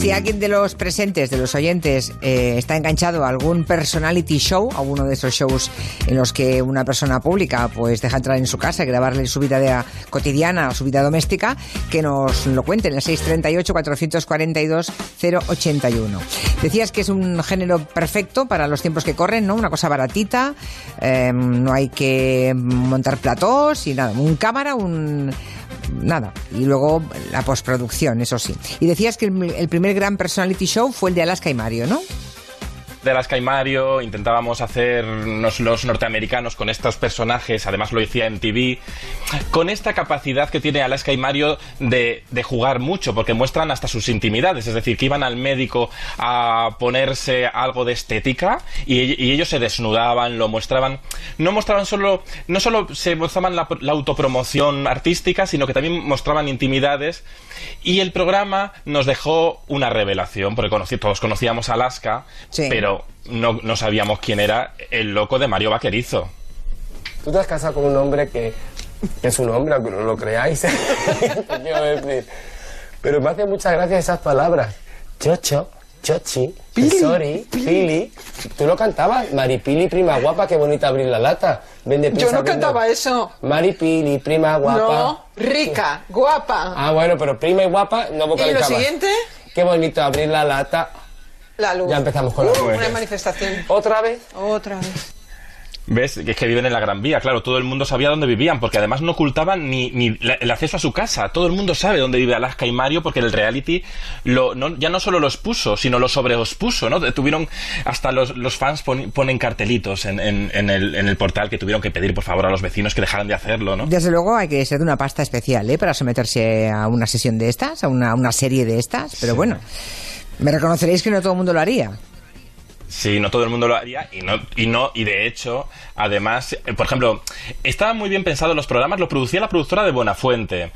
Si alguien de los presentes, de los oyentes, eh, está enganchado a algún personality show, a uno de esos shows en los que una persona pública pues deja entrar en su casa y grabarle su vida de- cotidiana o su vida doméstica, que nos lo cuenten en el 638-442-081. Decías que es un género perfecto para los tiempos que corren, ¿no? Una cosa baratita, eh, no hay que montar platós y nada, un cámara, un nada. Y luego la postproducción, eso sí. Y decías que el, el primer gran personality show fue el de Alaska y Mario, ¿no? De Alaska y Mario, intentábamos hacernos los norteamericanos con estos personajes, además lo decía en TV, con esta capacidad que tiene Alaska y Mario de, de jugar mucho, porque muestran hasta sus intimidades, es decir, que iban al médico a ponerse algo de estética y, y ellos se desnudaban, lo mostraban, no mostraban solo, no solo se mostraban la, la autopromoción artística, sino que también mostraban intimidades y el programa nos dejó una revelación, porque conocí- todos conocíamos Alaska, Sí. pero no, no sabíamos quién era el loco de Mario Vaquerizo. Tú te has casado con un hombre que, que es un hombre, aunque no lo creáis. Te quiero decir. Pero me hace muchas gracias esas palabras. Chocho, chochi, sorry, pili. Tú lo cantabas. Maripili, prima guapa, qué bonita abrir la lata. Vende Yo no vende- cantaba eso. Maripili, prima guapa. No, rica, guapa. Ah, bueno, pero prima y guapa no ¿Y lo vocalizaba. siguiente? Qué bonito abrir la lata. La luz. Ya empezamos con la Uh, luz. Una manifestación. ¿Otra vez? Otra vez. ¿Ves? Que es que viven en la Gran Vía, claro, todo el mundo sabía dónde vivían, porque además no ocultaban ni, ni la- el acceso a su casa. Todo el mundo sabe dónde vive Alaska y Mario, porque el reality lo, no- ya no solo los puso, sino lo sobreexpuso, ¿no? Tuvieron, hasta los, los fans pon- ponen cartelitos en, en- en el, en el portal que tuvieron que pedir, por favor, a los vecinos que dejaran de hacerlo, ¿no? Desde luego hay que ser de una pasta especial, ¿eh? Para someterse a una sesión de estas, a una, una serie de estas. Pero bueno, me reconoceréis que no todo el mundo lo haría. Sí, no todo el mundo lo haría y no y no y de hecho, además, por ejemplo, estaban muy bien pensados los programas, lo producía la productora de Buenafuente,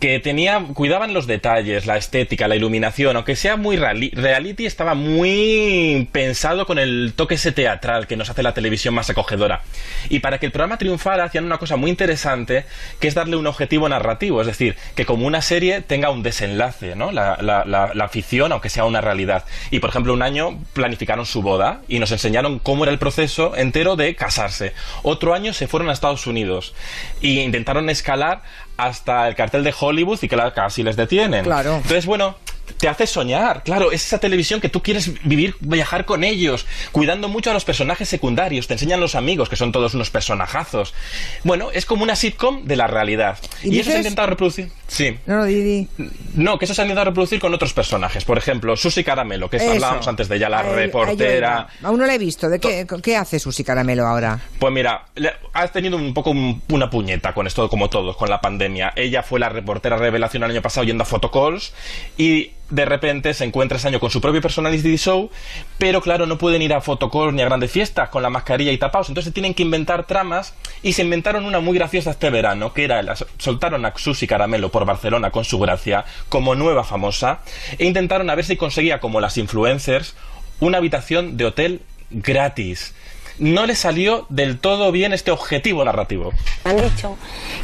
que tenía cuidaban los detalles, la estética, la iluminación, aunque sea muy reali- reality, estaba muy pensado con el toque ese teatral que nos hace la televisión más acogedora. Y para que el programa triunfara hacían una cosa muy interesante, que es darle un objetivo narrativo, es decir, que como una serie tenga un desenlace, ¿no? La, la, la, la ficción, aunque sea una realidad. Y por ejemplo, un año planificaron su boda y nos enseñaron cómo era el proceso entero de casarse. Otro año se fueron a Estados Unidos y intentaron escalar hasta el cartel de Hollywood y que la- casi les detienen. Claro. Entonces, bueno, te hace soñar, claro, es esa televisión que tú quieres vivir, viajar con ellos, cuidando mucho a los personajes secundarios, te enseñan los amigos, que son todos unos personajazos. Bueno, es como una sitcom de la realidad. ¿Y Y, eso se ha intentado reproducir. Sí. No, no, Didi. No, que eso se ha intentado reproducir con otros personajes. Por ejemplo, Susi Caramelo, que Eso. hablábamos antes de ella, la reportera. Aún no la he visto. ¿De qué, qué hace Susi Caramelo ahora? Pues mira, has tenido un poco un- una puñeta con esto, como todos, con la pandemia. Ella fue la reportera revelación el año pasado yendo a photocalls y de repente se encuentra ese año con su propio personality show, pero claro, no pueden ir a photocalls ni a grandes fiestas con la mascarilla y tapados, entonces tienen que inventar tramas y se inventaron una muy graciosa este verano, que era, la- soltaron a Susi Caramelo por Barcelona con su gracia como nueva famosa e intentaron a ver si conseguía, como las influencers, una habitación de hotel gratis. No le salió del todo bien este objetivo narrativo. Han dicho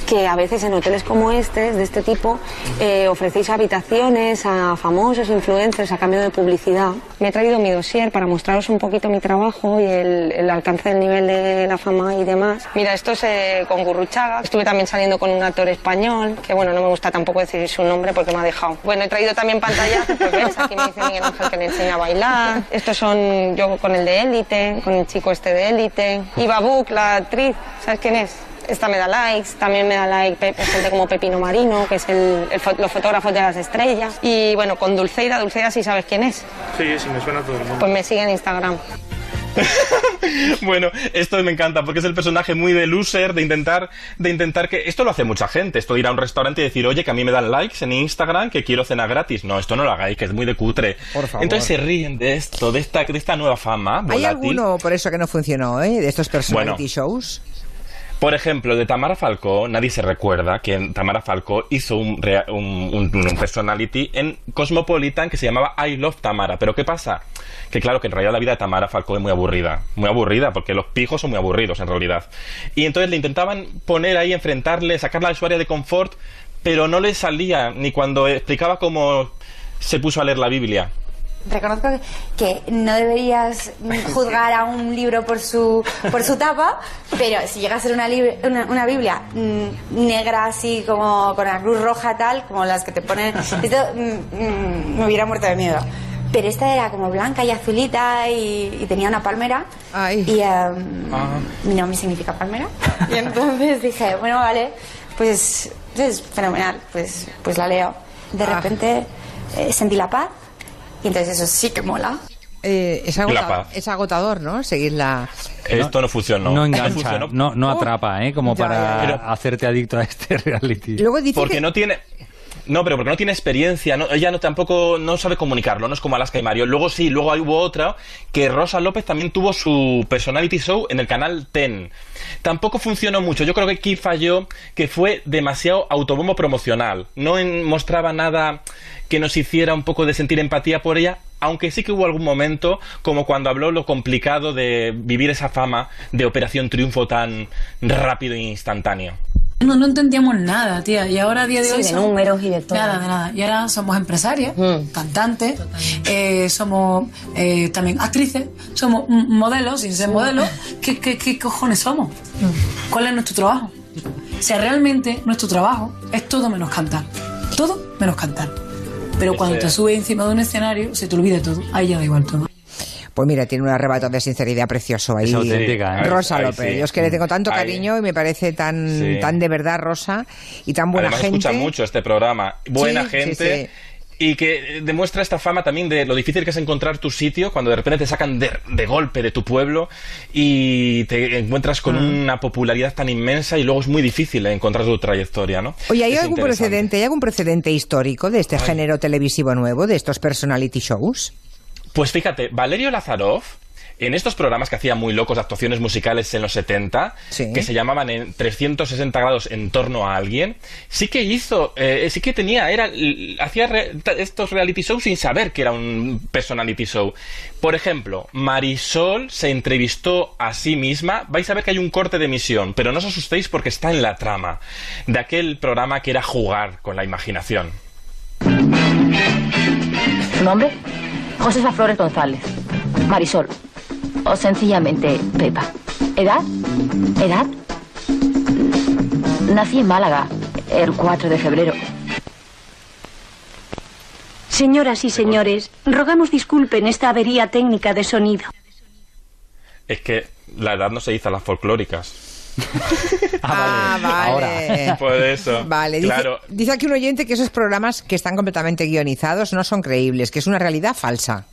que a veces en hoteles como este, de este tipo, eh, ofrecéis habitaciones a famosos influencers a cambio de publicidad. Me he traído mi dossier para mostraros un poquito mi trabajo y el, el alcance del nivel de la fama y demás. Mira, esto es eh, con Gurruchaga. Estuve también saliendo con un actor español, que bueno, no me gusta tampoco decir su nombre porque me ha dejado. Bueno, he traído también pantallazos, pues ves, aquí me dice Miguel Ángel que le enseña a bailar. Estos son yo con el de Élite, con el chico este de Élite. Y la actriz, ¿sabes quién es? Esta me da likes, también me da like gente como Pepino Marino, que es el, el los fotógrafos de las estrellas. Y bueno, con Dulceida, Dulceida sí sabes quién es. Sí, sí, me suena todo el mundo. Pues me sigue en Instagram. Bueno, esto me encanta porque es el personaje muy de loser, de intentar, de intentar que. Esto lo hace mucha gente. Esto de ir a un restaurante y decir, oye, que a mí me dan likes en Instagram, que quiero cena gratis. No, esto no lo hagáis, que es muy de cutre. Por favor. Entonces se ríen de esto, de esta, de esta nueva fama. ¿Hay alguno por eso que no funcionó, eh? De estos personality Bueno. shows. Por ejemplo, de Tamara Falcó, nadie se recuerda que Tamara Falcó hizo un, un- un personality en Cosmopolitan que se llamaba I Love Tamara. Pero ¿qué pasa? Que claro, que en realidad la vida de Tamara Falcó es muy aburrida. Muy aburrida, porque los pijos son muy aburridos en realidad. Y entonces le intentaban poner ahí, enfrentarle, sacarla de su área de confort, pero no le salía ni cuando explicaba cómo se puso a leer la Biblia? Reconozco que no deberías juzgar a un libro por su, por su tapa, pero si llega a ser una, lib- una, una Biblia mm, negra así como con la cruz roja tal, como las que te ponen, esto mm, mm, me hubiera muerto de miedo. Pero esta era como blanca y azulita y, y tenía una palmera. Ay. Y em, mi nombre significa palmera. Y entonces dije, bueno, vale, pues es fenomenal, pues, pues la leo. De Ah. repente eh, sentí la paz y entonces eso sí que mola. Eh, es, agotador, es agotador, ¿no? Seguir la... Esto no funcionó. No engancha, funcionó no, no atrapa, ¿eh? Como Ya, para ya, ya. hacerte adicto a este reality. Luego dice Porque que... no tiene. No, pero porque no tiene experiencia, no- ella no tampoco no sabe comunicarlo, no es como Alaska y Mario. Luego sí, luego hubo otra que Rosa López también tuvo su personality show en el canal Ten. Tampoco funcionó mucho. Yo creo que aquí falló que fue demasiado autobombo promocional. No en- mostraba nada que nos hiciera un poco de sentir empatía por ella, aunque sí que hubo algún momento, como cuando habló lo complicado de vivir esa fama de Operación Triunfo tan rápido e instantáneo. No, no entendíamos nada, tía. Y ahora a día de Sí, hoy. de somos- números y de todo. Nada, de nada. Y ahora somos empresarias, cantantes, eh, somos eh, también actrices, somos modelos, sin ser modelos. ¿Qué, qué, qué cojones somos? ¿Cuál es nuestro trabajo? O sea, realmente nuestro trabajo es todo menos cantar. Todo menos cantar. Pero cuando te subes encima de un escenario, se te olvida todo. Ahí ya da igual todo. Pues mira, tiene un arrebato de sinceridad precioso ahí. Es auténtica, ¿eh? Rosa Ahí López. sí. Yo es que le tengo tanto Ahí. cariño y me parece tan, Sí. tan de verdad Rosa y tan buena Además gente. escucha mucho este programa. Buena Sí, sí, gente. Y que eh, demuestra esta fama también de lo difícil que es encontrar tu sitio cuando de repente te sacan de, de golpe de tu pueblo y te encuentras Ah. con una popularidad tan inmensa y luego es muy difícil encontrar tu trayectoria, ¿no? Oye, ¿hay Es algún precedente, ¿hay algún precedente histórico de este género televisivo nuevo, de estos personality shows? Pues fíjate, Valerio Lazarov, en estos programas que hacía muy locos de actuaciones musicales en los 70, Sí. que se llamaban en 360 grados en torno a alguien, sí que hizo, eh, sí que tenía, era, hacía re- estos reality shows sin saber que era un personality show. Por ejemplo, Marisol se entrevistó a sí misma, vais a ver que hay un corte de emisión, pero no os asustéis porque está en la trama de aquel programa que era jugar con la imaginación. ¿Tu nombre? Josefa Flores González. Marisol. O sencillamente Pepa. ¿Edad? ¿Edad? Nací en Málaga el 4 de febrero. Señoras y señores, rogamos disculpen esta avería técnica de sonido. Es que la edad no se dice a las folclóricas. Ah, vale. Por eso. Vale, dice, Claro. dice aquí un oyente que esos programas que están completamente guionizados no son creíbles, que es una realidad falsa.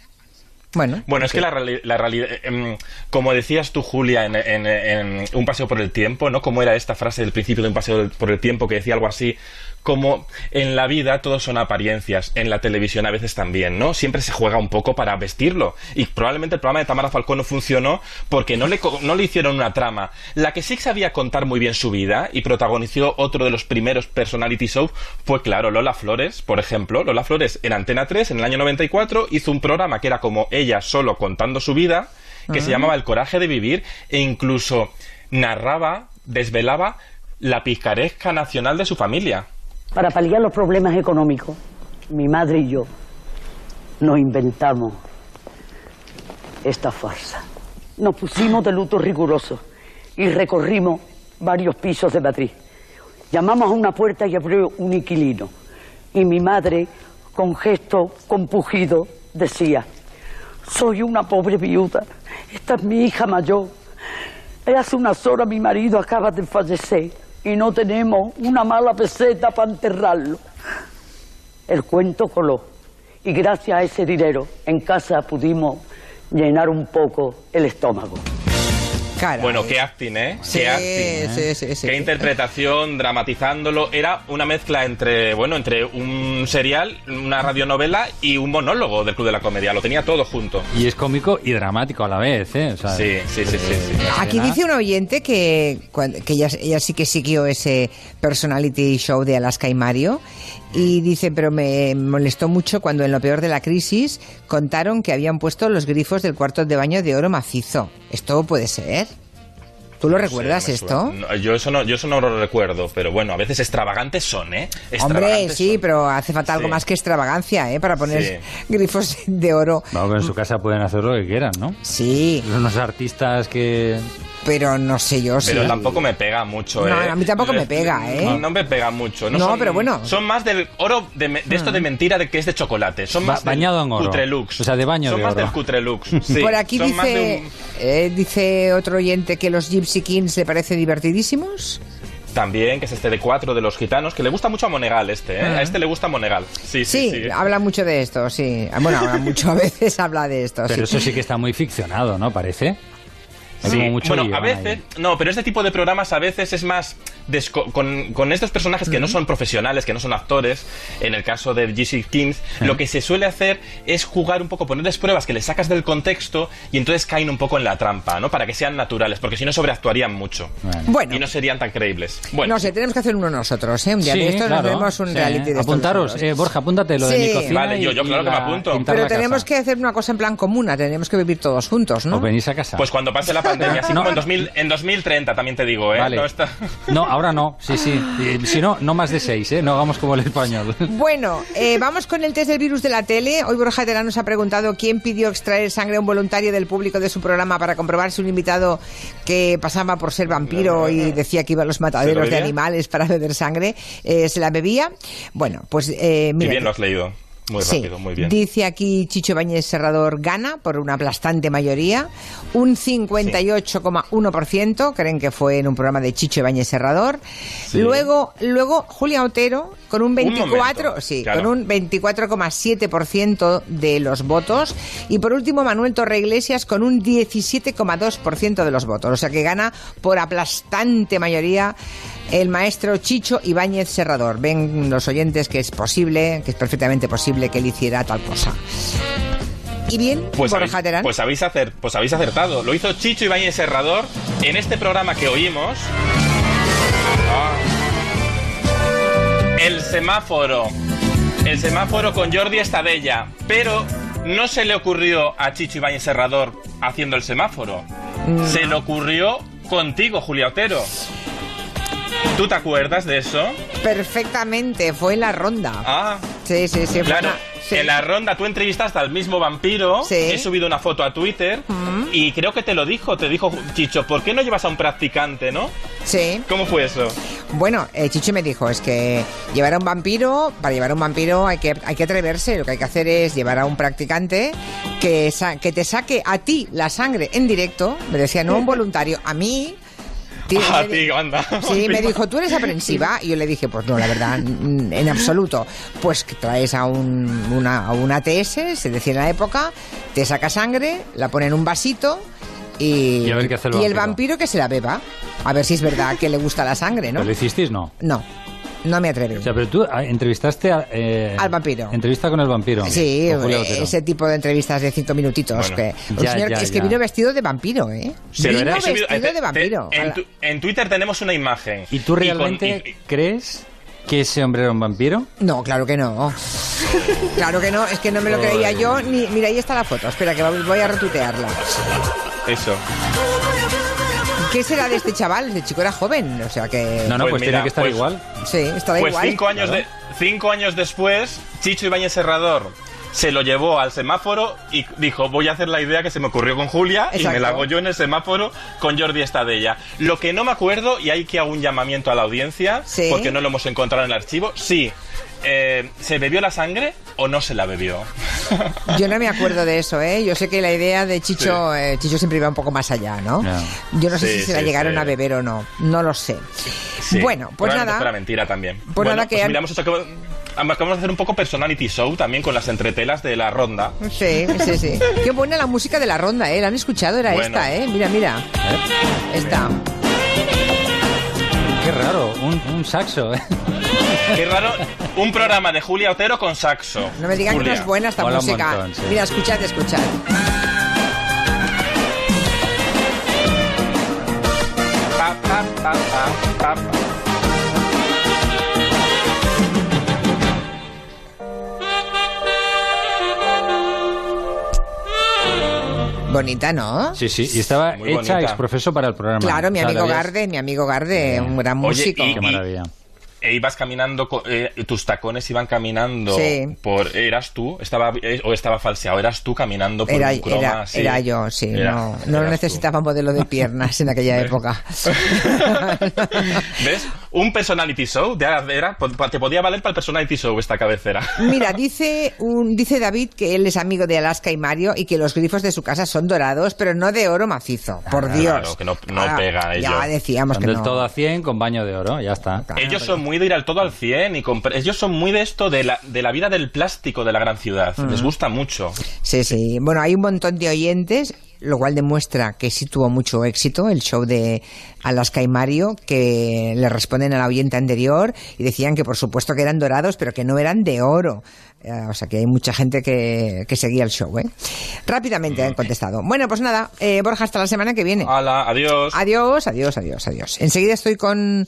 Bueno, Bueno, es que la, la realidad, em, como decías tú, Julia, en, en- en Un paseo por el tiempo, ¿no? Como era esta frase del principio de Un paseo por el tiempo que decía algo así, como en la vida todos son apariencias, en la televisión a veces también, ¿no? Siempre se juega un poco para vestirlo. Y probablemente el programa de Tamara Falcón no funcionó porque no le, no le hicieron una trama. La que sí sabía contar muy bien su vida y protagonizó otro de los primeros personality shows fue, claro, Lola Flores, por ejemplo. Lola Flores en Antena 3, en el año 94, hizo un programa que era como ella solo contando su vida, que se llamaba El coraje de vivir, e incluso narraba, desvelaba la picaresca nacional de su familia. Para paliar los problemas económicos, mi madre y yo nos inventamos esta farsa. Nos pusimos de luto riguroso y recorrimos varios pisos de Madrid. Llamamos a una puerta y abrió un inquilino. Y mi madre, con gesto compugido, decía, soy una pobre viuda, esta es mi hija mayor. Hace unas horas mi marido acaba de fallecer y no tenemos una mala peseta para enterrarlo. El cuento coló y gracias a ese dinero en casa pudimos llenar un poco el estómago. Caray. Bueno, qué acting, ¿eh? Sí, qué acting. sí, sí, sí. Qué interpretación, dramatizándolo. Era una mezcla entre, bueno, entre un serial, una radionovela y un monólogo del Club de la Comedia. Lo tenía todo junto. Y es cómico y dramático a la vez, ¿eh? O sea, Sí, sí, sí, sí, sí. Aquí dice un oyente que, que ella, ella sí que siguió ese personality show de Alaska y Mario y dice, pero me molestó mucho cuando en lo peor de la crisis contaron que habían puesto los grifos del cuarto de baño de oro macizo. ¿Esto puede ser? ¿Tú lo No sé, recuerdas esto? No, yo eso no, yo eso no lo recuerdo, pero bueno, a veces extravagantes son, ¿eh? Hombre, sí, son. pero hace falta algo Sí. más que extravagancia, ¿eh? Para poner grifos de oro. No, pero en su casa pueden hacer lo que quieran, ¿no? Sí. Unos artistas que... Pero no sé yo si... Pero tampoco me pega mucho, No, ¿eh? a mí tampoco me pega, ¿eh? No, no me pega mucho. No, No, son- pero bueno. Son más del oro, de, de esto de mentira de que es de chocolate. Son Ba- más del bañado en oro. Cutrelux. O sea, de baño Son de más oro. del Cutrelux. Sí, Por aquí dice, un- eh, dice otro oyente que los Gypsy Kings le parece divertidísimos. También, que es este de cuatro de los gitanos, que le gusta mucho a Monegal este, ¿eh? Ah. A este le gusta Monegal. Sí, Sí, sí, sí. habla mucho de esto, sí. Bueno, habla mucho, a veces habla de esto, Pero sí. eso sí que está muy ficcionado, ¿no? Parece. Sí, mucho bueno, a veces, ahí. no, pero este tipo de programas a veces es más con, con estos personajes que no son profesionales, que no son actores, en el caso de GC Kings, lo que se suele hacer es jugar un poco, ponerles pruebas que les sacas del contexto y entonces caen un poco en la trampa, ¿no? Para que sean naturales, porque si no sobreactuarían mucho. Bueno. Y no serían tan creíbles. Bueno, No sé, tenemos que hacer uno nosotros, ¿eh? Un día Sí, de estos claro, nos vemos un sí. reality de Apuntaros, eh, Borja, apúntate lo de mi cocina Vale, yo- yo claro que me apunto. Pero casa. tenemos que hacer una cosa en plan comuna, tenemos que vivir todos juntos, ¿no? Os venís a casa. pues cuando pase la pandemia, así No. como en, 2000, en 2030 también te digo, ¿eh? Vale. No está... No, ahora no, sí, sí. Si no, no más de seis, ¿eh? No hagamos como el español. Bueno, eh, vamos con el test del virus de la tele. Hoy Borja Terán nos ha preguntado quién pidió extraer sangre a un voluntario del público de su programa para comprobar si un invitado que pasaba por ser vampiro y decía que iba a los mataderos de animales para beber sangre, eh, se la bebía. Bueno, pues eh, Y bien lo has leído. Muy Sí, rápido, muy bien. Dice aquí Chicho Bañez Serrador gana por una aplastante mayoría. Un 58,1% creen que fue en un programa de Chicho Bañez Serrador. Sí. Luego, luego Julia Otero con un 24, momento, sí, claro. con un 24,7% de los votos. Y por último Manuel Torre Iglesias con un 17,2% de los votos. O sea que gana por aplastante mayoría el maestro Chicho Ibáñez Serrador. Ven los oyentes que es posible, que es perfectamente posible que él hiciera tal cosa. Y bien, Pues Borja habéis, pues, habéis acer- pues habéis acertado. Lo hizo Chicho Ibáñez Serrador en este programa que oímos. Ah. El semáforo. El semáforo con Jordi Estadella. Pero no se le ocurrió a Chicho Ibáñez Serrador haciendo el semáforo. Se le ocurrió contigo, Julia Otero. ¿Tú te acuerdas de eso? Perfectamente, fue en la ronda. Ah. Sí, sí, sí. fue Claro, una- sí. en la ronda tú entrevistaste al mismo vampiro. Sí. He subido una foto a Twitter y creo que te lo dijo. Te dijo, Chicho, ¿por qué no llevas a un practicante, no? Sí. ¿Cómo fue eso? Bueno, eh, Chicho me dijo, es que llevar a un vampiro, para llevar a un vampiro hay que, hay que atreverse, lo que hay que hacer es llevar a un practicante que, que te saque a ti la sangre en directo, me decía, no un voluntario, a mí... Ti- a me anda. Sí, me dijo, ¿tú eres aprensiva? Y yo le dije, pues no, la verdad, mm, en absoluto. Pues que traes a un, una, a un ATS, se decía en la época, te saca sangre, la pone en un vasito y, Y a ver qué hace el y el vampiro. vampiro que se la beba. A ver si es verdad que le gusta la sangre, ¿no? ¿Pero lo hicisteis? No. No, no me atrevo. O sea, pero tú ah, entrevistaste a, eh, Al vampiro. Entrevista con el vampiro. Sí, eh, ese tipo de entrevistas de cinco minutitos. Bueno. que, Ya, señor ya, es que vino vestido de vampiro, ¿eh? Pero vino vestido te- de vampiro. te- en, la- tu- en Twitter tenemos una imagen. ¿Y tú con- realmente y- crees que ese hombre era un vampiro? No, claro que no. Claro que no, es que no me lo creía yo. Ni, mira, ahí está la foto. Espera, que voy a retuitearla. eso. ¿Qué será de este chaval? Este chico era joven, o sea que... No, no, Pues pues, mira, tiene que estar pues- igual. Sí, está Pues igual. cinco años, de, cinco años después, Chicho Ibáñez Serrador se lo llevó al semáforo y dijo, voy a hacer la idea que se me ocurrió con Julia y me la hago yo en el semáforo con Jordi Estadella. Lo que no me acuerdo, y hay que hago un llamamiento a la audiencia, Sí. porque no lo hemos encontrado en el archivo, sí, eh, ¿se bebió la sangre o no se la bebió? Yo no me acuerdo de eso, ¿eh? Yo sé que la idea de Chicho, eh, Chicho siempre iba un poco más allá, ¿no? Ya. Yo no sé Sí, si se la sí, llegaron sí. a beber o no. No lo sé. Sí, Bueno, pues nada. fuera mentira también. Pues bueno, nada, que pues han- mira, hemos hecho que- Acabamos de hacer un poco personality show también con las entretelas de la ronda. Sí, sí, sí. Qué buena la música de la ronda, ¿eh? ¿La han escuchado? Era Bueno. esta, ¿eh? Mira, mira. Esta. Qué raro, un, un saxo. ¿eh? Qué raro, un programa de Julia Otero con saxo. No me digan que no es buena esta Mola música. montón, sí. Mira, escuchad, escuchad. Pa, pa, pa, Bonita, ¿no? Sí, sí, y estaba Muy hecha bonita. exprofeso para el programa. Claro, mi O sea, amigo Garde, mi amigo Garde, un gran Oye, músico. y- Qué maravilla. E ibas caminando, co- eh, tus tacones iban caminando Sí. por... ¿Eras tú? Estaba, eh, ¿O estaba falseado? ¿Eras tú caminando por Era, un croma era, yo, sí. Era- no no tú. necesitaba modelo de piernas en aquella época. ¿Ves? Un personality show. de- era- te podía valer para el personality show esta cabecera. Mira, dice, un, dice David que él es amigo de Alaska y Mario y que los grifos de su casa son dorados, pero no de oro macizo. Por Claro, Dios. que no- no Ahora, pega ello. Ya decíamos que del no. todo a 100 con baño de oro, ya está. Ellos son muy ir al todo al 100 y compr- ellos son muy de esto de la, de la vida del plástico de la gran ciudad. Les gusta mucho. Sí, sí. Bueno, hay un montón de oyentes, lo cual demuestra que sí tuvo mucho éxito el show de Alaska y Mario, que le responden a la oyente anterior y decían que por supuesto que eran dorados, pero que no eran de oro. Eh, o sea que hay mucha gente que, que seguía el show, ¿eh? Rápidamente han contestado. Bueno, pues nada, eh, Borja, hasta la semana que viene. Hala, adiós. Adiós, adiós, adiós, adiós. Enseguida estoy con